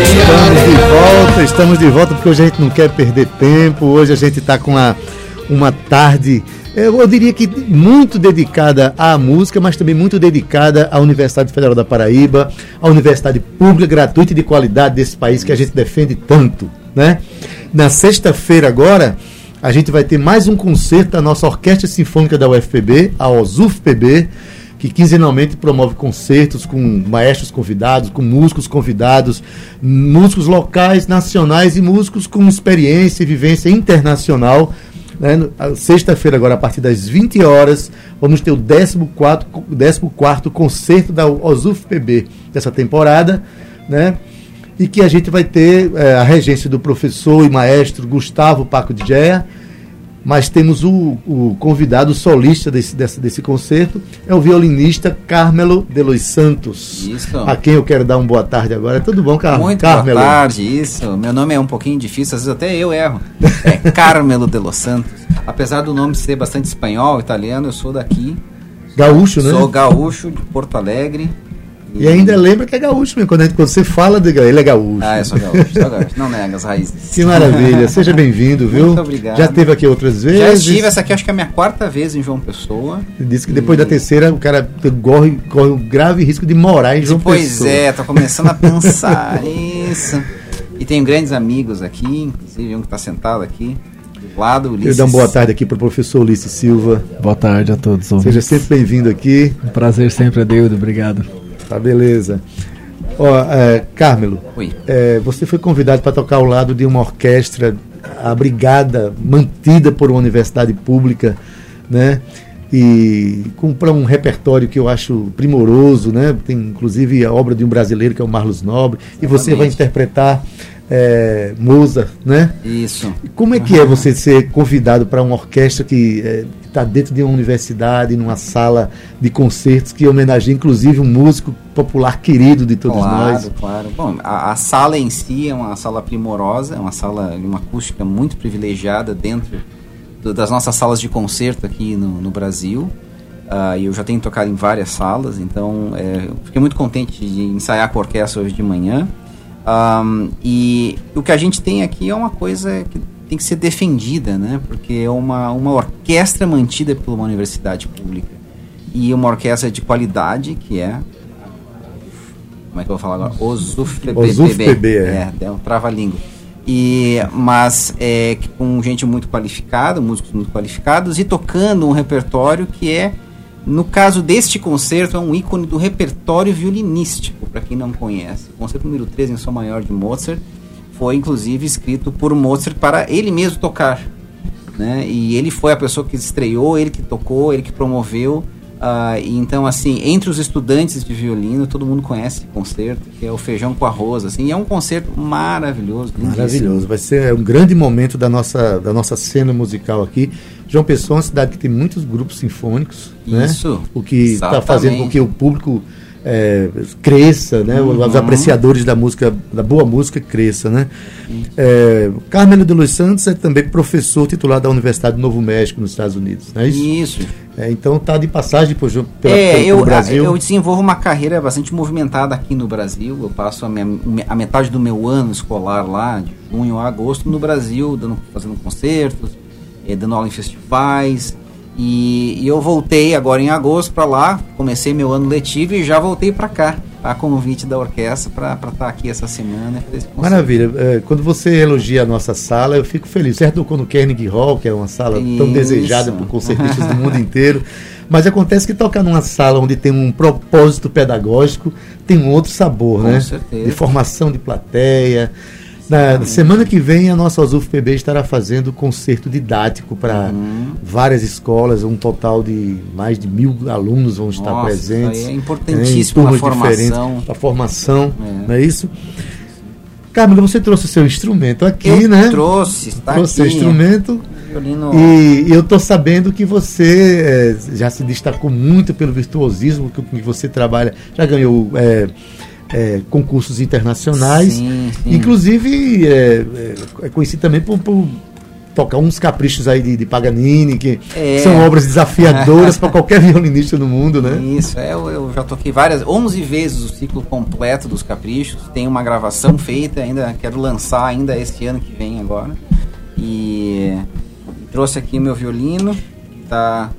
Estamos de volta, estamos de volta porque hoje a gente não quer perder tempo. Hoje a gente está com uma, uma tarde, eu diria que muito dedicada à música, mas também muito dedicada à Universidade Federal da Paraíba, à universidade pública, gratuita e de qualidade desse país que a gente defende tanto. Né? Na sexta-feira agora, a gente vai ter mais um concerto da nossa Orquestra Sinfônica da UFPB, a OSUFPB que quinzenalmente promove concertos com maestros convidados, com músicos convidados, músicos locais, nacionais e músicos com experiência e vivência internacional. Né? Sexta-feira, agora, a partir das 20 horas, vamos ter o 14, 14 concerto da OSUFPB dessa temporada, né? E que a gente vai ter é, a regência do professor e maestro Gustavo Paco de Gea, mas temos o, o convidado solista desse, desse, desse concerto, é o violinista Carmelo de Los Santos. Isso. A quem eu quero dar uma boa tarde agora. Tudo bom, Car Muito Carmelo? boa tarde, isso. Meu nome é um pouquinho difícil, às vezes até eu erro. É Carmelo de Los Santos. Apesar do nome ser bastante espanhol, italiano, eu sou daqui. Gaúcho, né? Sou gaúcho de Porto Alegre. E ainda lembra que é gaúcho mesmo. Quando, gente, quando você fala de ele é gaúcho. Ah, eu sou gaúcho, sou gaúcho. Não nega as raízes. Que maravilha. Seja bem-vindo, viu? Muito obrigado. Já esteve aqui outras vezes? Já estive. Essa aqui acho que é a minha quarta vez em João Pessoa. Você disse que depois e... da terceira o cara corre, corre um grave risco de morar em João pois Pessoa. Pois é, tô começando a pensar isso. E tenho grandes amigos aqui, inclusive um que está sentado aqui. do Lado, Ulisses. Eu dou uma boa tarde aqui para o professor Ulisses Silva. Boa tarde a todos. Seja sempre bem-vindo aqui. Um prazer sempre, Adeudo. Obrigado. Tá, beleza. Ó, é, Carmelo, é, você foi convidado para tocar ao lado de uma orquestra abrigada, mantida por uma universidade pública, né? E para um repertório que eu acho primoroso, né? Tem inclusive a obra de um brasileiro que é o Marlos Nobre, e você vai interpretar é, Mozart, né? Isso. Como é que é você ser convidado para uma orquestra que está é, dentro de uma universidade, numa sala de concertos que homenageia inclusive um músico popular querido de todos claro, nós? Claro, Bom, a, a, sala em si é uma sala primorosa, é uma sala de uma acústica muito privilegiada dentro do, das nossas salas de concerto aqui no, no Brasil. Uh, e eu já tenho tocado em várias salas, então é, fiquei muito contente de ensaiar com a orquestra hoje de manhã. Um, e o que a gente tem aqui é uma coisa que tem que ser defendida, né? Porque é uma, uma orquestra mantida por uma universidade pública. E uma orquestra de qualidade, que é. Como é que eu vou falar agora? OSUFPB. OSUFPB, é. é. É, um trava-língua. E, mas é, com gente muito qualificada, músicos muito qualificados, e tocando um repertório que é no caso deste concerto, é um ícone do repertório violinístico, para quem não conhece. O concerto número 3 em Sol Maior de Mozart foi inclusive escrito por Mozart para ele mesmo tocar. Né? E ele foi a pessoa que estreou, ele que tocou, ele que promoveu. Uh, então, assim, entre os estudantes de violino, todo mundo conhece esse concerto, que é o Feijão com Arroz. Assim, e é um concerto maravilhoso. Maravilhoso. Vai ser um grande momento da nossa, da nossa cena musical aqui. João Pessoa é uma cidade que tem muitos grupos sinfônicos, Isso, né? O que está fazendo com que o público é, cresça, né? Uhum. Os apreciadores da música, da boa música cresça, né? É, Carmelo de Los Santos é também professor titular da Universidade do Novo México nos Estados Unidos, não é isso? Isso. É, então está de passagem por, pela, é, pelo, eu, Brasil. Eu desenvolvo uma carreira bastante movimentada aqui no Brasil. Eu passo a, minha, a metade do meu ano escolar lá, de junho a agosto, no Brasil, dando, fazendo concertos, é, dando aula em festivais. E, e, eu voltei agora em agosto para lá, comecei meu ano letivo e já voltei para cá, a convite da orquestra, para estar tá aqui essa semana. Maravilha. É, quando você elogia a nossa sala, eu fico feliz. Certo, quando Carnegie Hall, que é uma sala Isso. tão desejada por concertistas do mundo inteiro. Mas acontece que tocar numa sala onde tem um propósito pedagógico tem um outro sabor, Com né? Certeza. De formação de plateia na semana que vem, a nossa PB estará fazendo concerto didático para uhum. várias escolas, um total de mais de mil alunos vão estar nossa, presentes. é importantíssimo para a formação. A formação, é. não é isso? Camila, você trouxe o seu instrumento aqui, eu né? Trouxe, está trouxe seu aqui. instrumento. Violino. E eu tô sabendo que você é, já se destacou muito pelo virtuosismo com que você trabalha. Já ganhou é, é, concursos internacionais. Sim, sim. Inclusive, é, é, é conhecido também por, por tocar uns caprichos aí de, de Paganini, que É. são obras desafiadoras para qualquer violinista no mundo, né? Isso, é, eu, eu já toquei várias, 11 vezes o ciclo completo dos Caprichos. Tem uma gravação feita, ainda quero lançar ainda este ano que vem agora. E trouxe aqui meu violino, que tá,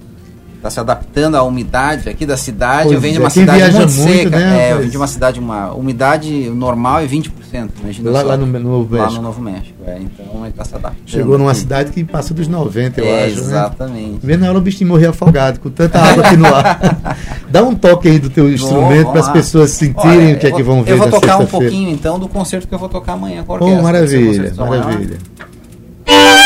tá se adaptando à umidade aqui da cidade. Pois eu venho de é, uma cidade muito, muito, seca. né, é, eu venho de uma cidade, uma umidade normal é 20%. Imagina Lá, só. lá no, no Novo Lá México. no Novo México, é. Então ele tá se adaptando. Chegou numa aqui. cidade que passa dos 90, eu acho, né? Exatamente. Vendo ela, o bichinho morrer afogado, com tanta água aqui no ar. Dá um toque aí do teu instrumento para as lá. pessoas sentirem Olha, o que é que vão ver Eu vou na tocar um pouquinho então do concerto que eu vou tocar amanhã com a Oh, orquestra. Um maravilha, Maior.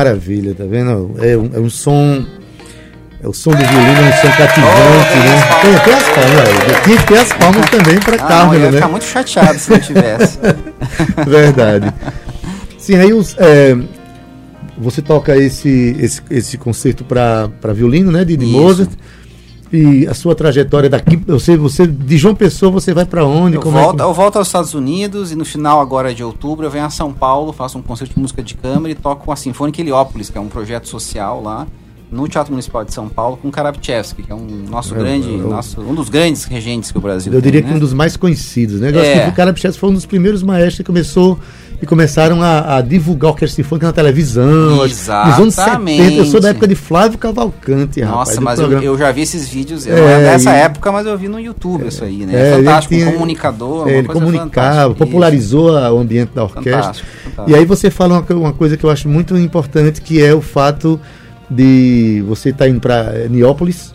Maravilha. Tá vendo? É um, é um som. É o som do violino, é um som cativante, Oh, né? Tem até as palmas, né? tinha que ter as palmas também para Ah, não, eu Carmen, ia né? ficar muito chateado se não tivesse. Verdade. Sim, aí os, é, você toca esse, esse, esse concerto para violino, né? De, de. Mozart. E a sua trajetória daqui, você, você de João Pessoa, você vai para onde? Eu é volto, que- eu volto aos Estados Unidos e no final agora de outubro eu venho a São Paulo, faço um concerto de música de câmara e toco com a Sinfônica Heliópolis, que é um projeto social lá no Teatro Municipal de São Paulo com Karapchevsky, que é um nosso É, grande, eu- nosso, um dos grandes regentes que o Brasil Eu tem, diria né? que um dos mais conhecidos, né? Eu acho É. que o cara Pichets foi um dos primeiros maestros que começou e começaram a, a divulgar o orquestra sinfônica na televisão. anos 70, eu sou da época de Flávio Cavalcante, rapaz. Nossa, do mas eu, eu já vi esses vídeos, eu É, não é dessa e- época, mas eu vi no YouTube isso aí, né? É, É, ele fantástico, tinha- um comunicador, É, ele coisa comunicava, fantástica. popularizou o ambiente da orquestra. Fantástico, fantástico. E aí você fala uma, uma coisa que eu acho muito importante, que é o fato de você estar indo para Niópolis,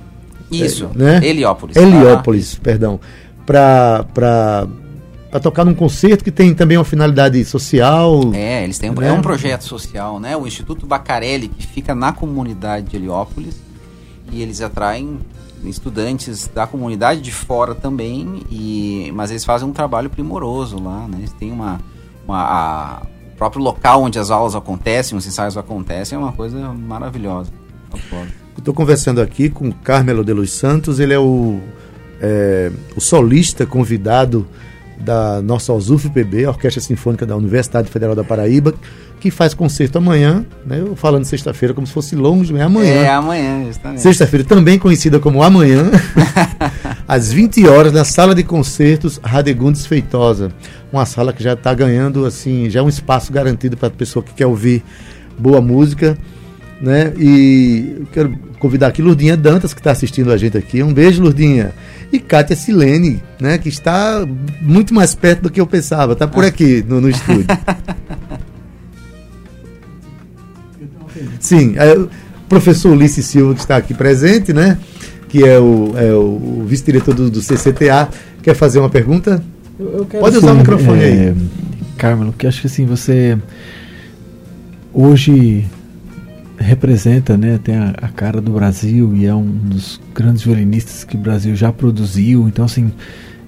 Isso, né? Heliópolis. Heliópolis, perdão, para tocar num concerto que tem também uma finalidade social. Ah, É, eles têm um, Né? é um projeto social, né? O Instituto Bacarelli, que fica na comunidade de Heliópolis, e eles atraem estudantes da comunidade de fora também, e, mas eles fazem um trabalho primoroso lá, né? Eles têm uma... uma a- o próprio local onde as aulas acontecem, os ensaios acontecem, é uma coisa maravilhosa. Estou conversando aqui com Carmelo de Los Santos, ele é o, é, o solista convidado da nossa OSUF-PB, a Orquestra Sinfônica da Universidade Federal da Paraíba, que faz concerto amanhã, né? Eu falando sexta-feira como se fosse longe, mas é amanhã. É, amanhã, justamente. Sexta-feira, também conhecida como amanhã, às 20 horas, na sala de concertos Radegundes Feitosa. Uma sala que já está ganhando, assim, já é um espaço garantido para a pessoa que quer ouvir boa música. Né? E eu quero convidar aqui Lurdinha Dantas, que está assistindo a gente aqui. Um beijo, Lurdinha. E Kátia Silene, né? que está muito mais perto do que eu pensava. Está por aqui no, no estúdio. Sim, é, o professor Ulisses Silva, que está aqui presente, né? Que é o, é o vice-diretor do, do CCTA, quer fazer uma pergunta? Eu- eu Pode usar assim, o microfone é, aí. Carmelo, que acho que assim, você hoje representa, né, tem a, a cara do Brasil e é um dos grandes violinistas que o Brasil já produziu. Então, assim,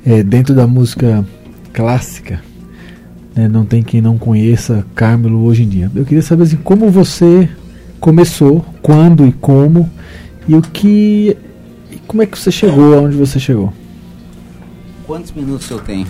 é, dentro da música clássica, né, não tem quem não conheça Carmelo hoje em dia. Eu queria saber assim, como você começou, quando e como, e o que. E como é que você chegou aonde você chegou? Quantos minutos eu tenho?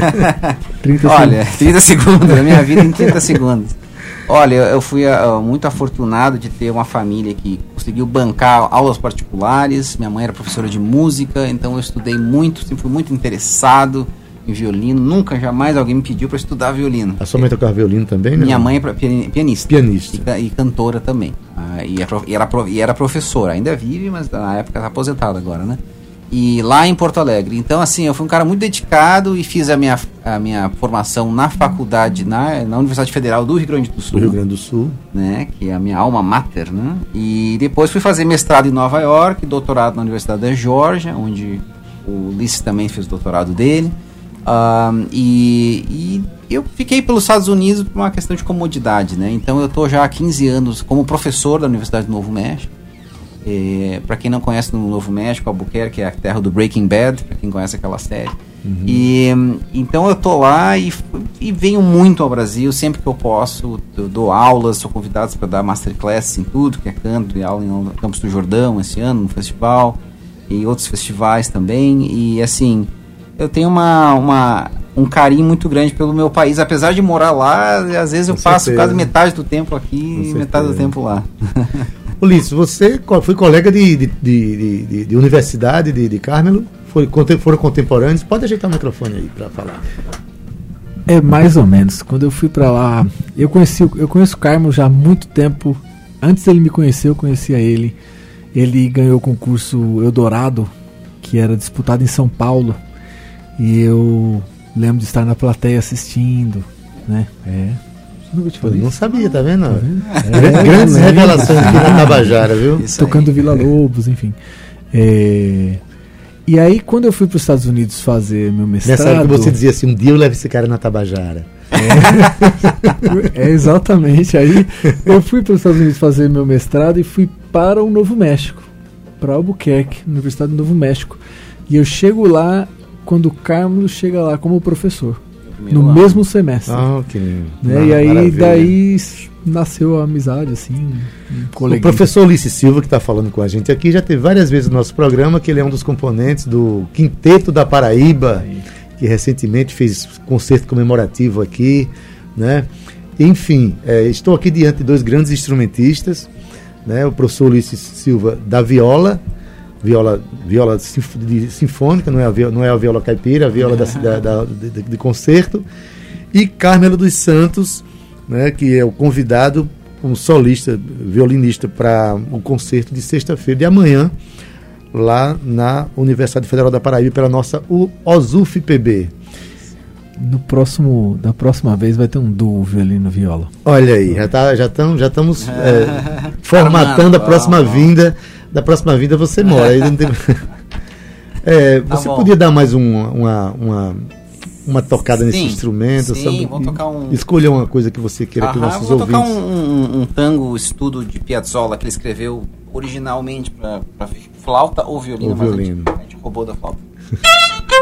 30 Olha, 30 segundos, a minha vida em 30 segundos. Olha, eu fui ah, muito afortunado de ter uma família que conseguiu bancar aulas particulares. Minha mãe era professora de música, então eu estudei muito, sempre fui muito interessado em violino. Nunca, jamais alguém me pediu para estudar violino. A sua mãe tocava violino também, né? Minha mãe é pianista. Pianista. E, e cantora também. Ah, e, é e era, e era professora. Ainda vive, mas na época está aposentada agora, né? E lá em Porto Alegre. Então, assim, eu fui um cara muito dedicado e fiz a minha, a minha formação na faculdade, na, na Universidade Federal do Rio Grande do Sul. Do Rio Grande do Sul. Né, que é a minha alma mater, né? E depois fui fazer mestrado em Nova York, doutorado na Universidade da Georgia, onde o Ulisses também fez o doutorado dele. Um, e, e, eu fiquei pelos Estados Unidos por uma questão de comodidade, né? Então eu estou já há 15 anos como professor da Universidade do Novo México. É, para quem não conhece no Novo México, Albuquerque é a terra do Breaking Bad, para quem conhece aquela série. Uhum. E então eu tô lá e, e, venho muito ao Brasil sempre que eu posso. Eu dou aulas, sou convidado para dar masterclass em tudo que é canto, e aula em Campos do Jordão esse ano no festival e outros festivais também. E assim, eu tenho uma, uma um carinho muito grande pelo meu país, apesar de morar lá, às vezes eu Com passo certeza. quase metade do tempo aqui e metade do tempo lá. Ulisses, você foi colega de, de, de, de, de universidade de, de Carmelo? Foi, foram contemporâneos? Pode ajeitar o microfone aí para falar. É mais ou menos. Quando eu fui para lá, eu conheci, eu conheço o Carmelo já há muito tempo. Antes dele me conhecer, eu conhecia ele. Ele ganhou o concurso Eldorado, que era disputado em São Paulo. E eu lembro de estar na plateia assistindo, né? É, Nunca te falei. Não sabia, tá vendo? Tá vendo? É, grandes revelações aqui na Tabajara, viu? Isso Tocando. Vila Lobos, enfim. É... E aí, quando eu fui para os Estados Unidos fazer meu mestrado. Nessa época você dizia assim: um dia eu levo esse cara na Tabajara. É, é exatamente. Aí eu fui para os Estados Unidos fazer meu mestrado e fui para o Novo México, para Albuquerque, Universidade do Novo México. E eu chego lá quando o Carlos chega lá como professor no ano. mesmo semestre. Ah, que lindo. Né? Ah, e aí maravilha. daí nasceu a amizade, assim. Um o professor Ulisses Silva, que está falando com a gente aqui, já teve várias vezes no nosso programa, que ele é um dos componentes do Quinteto da Paraíba, aí. que recentemente fez concerto comemorativo aqui, né? Enfim, é, estou aqui diante de dois grandes instrumentistas, né? O professor Ulisses Silva da viola, viola, viola sinfônica, não é, a viola, não é a viola caipira, a viola da, da, da de, de, concerto. E Carmelo dos Santos, né, que é o convidado como solista, violinista para o concerto de sexta-feira de amanhã, lá na Universidade Federal da Paraíba, pela nossa OSUF-PB. No próximo, da próxima vez vai ter um duo violino viola. Olha aí, já, tá, já, tam, já estamos é, formatando a próxima vinda da próxima vida você mora. Aí não tem... é, tá você podia dar mais um, uma, uma, uma tocada sim, nesse instrumento? Sim, sabe? vou tocar um... Escolha uma coisa que você queira que nossos vou ouvintes... tocar um, um, um, tango estudo de Piazzolla que ele escreveu originalmente para flauta ou violino, ou violino. mas a gente, a gente roubou da flauta.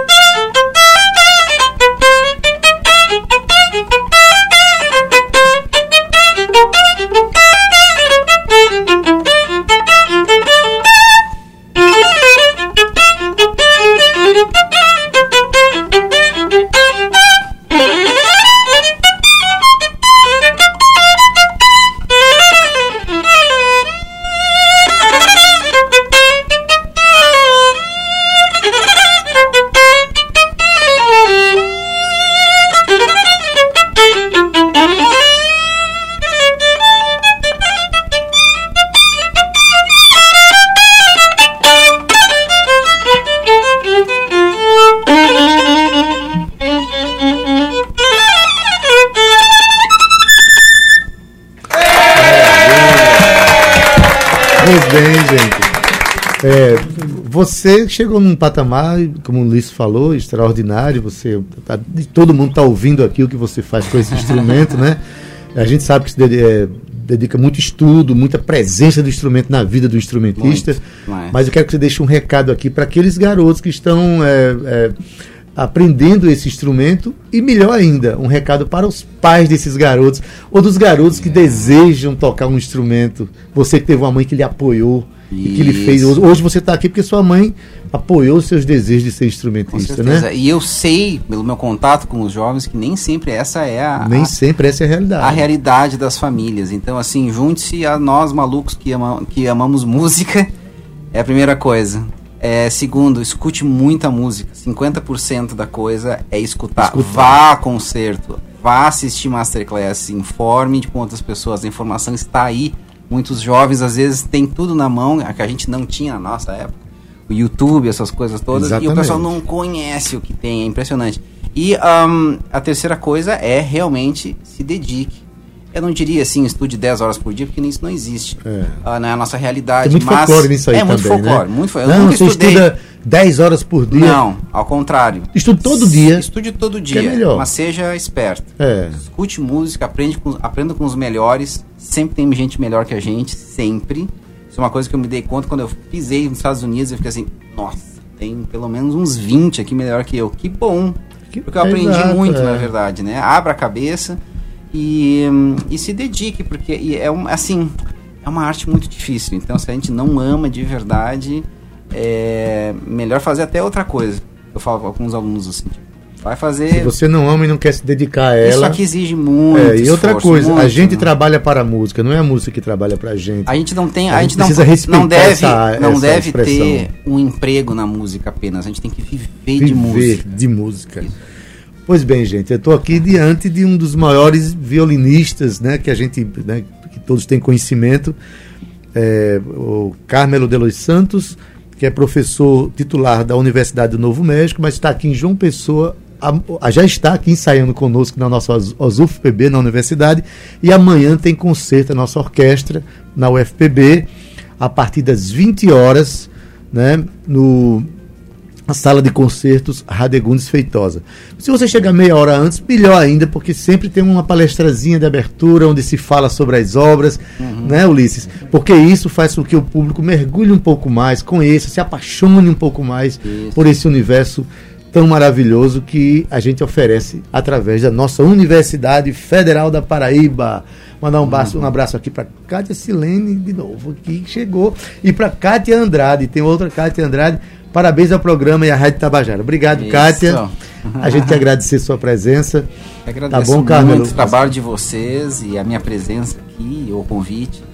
você chegou num patamar, como o Luiz falou, extraordinário. Você tá, todo mundo está ouvindo aqui o que você faz com esse instrumento, né? A gente sabe que se é, dedica muito estudo, muita presença do instrumento na vida do instrumentista. Muito, mas eu quero que você deixe um recado aqui para aqueles garotos que estão é, é, aprendendo esse instrumento e melhor ainda, um recado para os pais desses garotos ou dos garotos que é. desejam tocar um instrumento. Você que teve uma mãe que lhe apoiou que ele fez. Hoje você está aqui porque sua mãe apoiou os seus desejos de ser instrumentista, né? E eu sei, pelo meu contato com os jovens, que nem sempre essa é a. Nem a, sempre essa é a realidade. A realidade das famílias. Então, assim, junte-se a nós malucos que, ama, que amamos música, é a primeira coisa. É, segundo, escute muita música. 50% da coisa é escutar. escutar. Vá a concerto, vá assistir masterclass, informe de quantas pessoas. A informação está aí Muitos jovens às vezes têm tudo na mão, que a gente não tinha na nossa época. o YouTube, essas coisas todas, e o Exatamente. pessoal não conhece o que tem, é impressionante. E ahm, a terceira coisa é realmente se dedique. Eu não diria assim, estude 10 horas por dia, porque isso não existe. É. Ah, não é a nossa realidade. Tem muito mas folclore nisso aí é muito também, folclore, né? muito folclore. Eu Não, nunca você estudei. estuda 10 horas por dia. Não, ao contrário. Estudo todo dia. Estude todo é dia, melhor. mas seja esperto. É. Escute música, aprende com, aprenda com os melhores. Sempre tem gente melhor que a gente, sempre. Isso é uma coisa que eu me dei conta quando eu pisei nos Estados Unidos. Eu fiquei assim, nossa, tem pelo menos uns 20 aqui melhor que eu. Que bom. Que- Porque eu aprendi Exato, muito, é. na verdade, né? Abra a cabeça e, e se dedique, porque é um, assim, é uma arte muito difícil. Então, se a gente não ama de verdade, é melhor fazer até outra coisa. Eu falo com alguns alunos assim, tipo, vai Se fazer. você não ama e não quer se dedicar a Isso ela. aqui exige muito. É, e outra esforço, coisa, a muito, gente né? trabalha para a música, não é a música que trabalha para a gente. A gente não tem, A a, gente gente não, precisa respeitar não deve, essa- não essa deve expressão. ter um emprego na música apenas. A gente tem que viver, Viver de música. de música. Pois bem, gente, eu estou aqui diante de um dos maiores violinistas, né, que a gente, né, que todos têm conhecimento, é, o Carmelo de Los Santos, que é professor titular da Universidade do Novo México, mas está aqui em João Pessoa, a- a- já está aqui ensaiando conosco na nossa OSUFPB na universidade, e amanhã tem concerto da nossa orquestra na UFPB, a partir das 20 horas, né, no a sala de concertos Radegundes Feitosa. Se você chegar meia hora antes, melhor ainda, porque sempre tem uma palestrazinha de abertura onde se fala sobre as obras, né, Ulisses? Porque isso faz com que o público mergulhe um pouco mais, conheça, se apaixone um pouco mais Isso. por esse universo tão maravilhoso que a gente oferece através da nossa Universidade Federal da Paraíba. Mandar um abraço, um abraço aqui para Kátia Silene, de novo, que chegou, e para Kátia Andrade, tem outra Kátia Andrade. Parabéns ao programa e à Rádio Tabajara. Obrigado, Isso. Kátia. A gente quer agradecer sua presença. Eu Agradeço Tá bom, Carmelo? muito o trabalho de vocês e a minha presença aqui, o convite,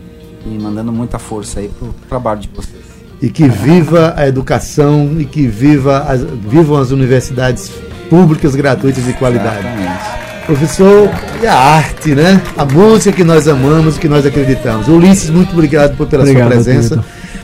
e mandando muita força aí pro trabalho de vocês. E que viva a educação e que viva as, vivam as universidades públicas, gratuitas de qualidade. Exatamente. Professor, e a arte, né? A música que nós amamos, que nós acreditamos. Ulisses, muito obrigado por, pela Obrigado, sua presença. querido.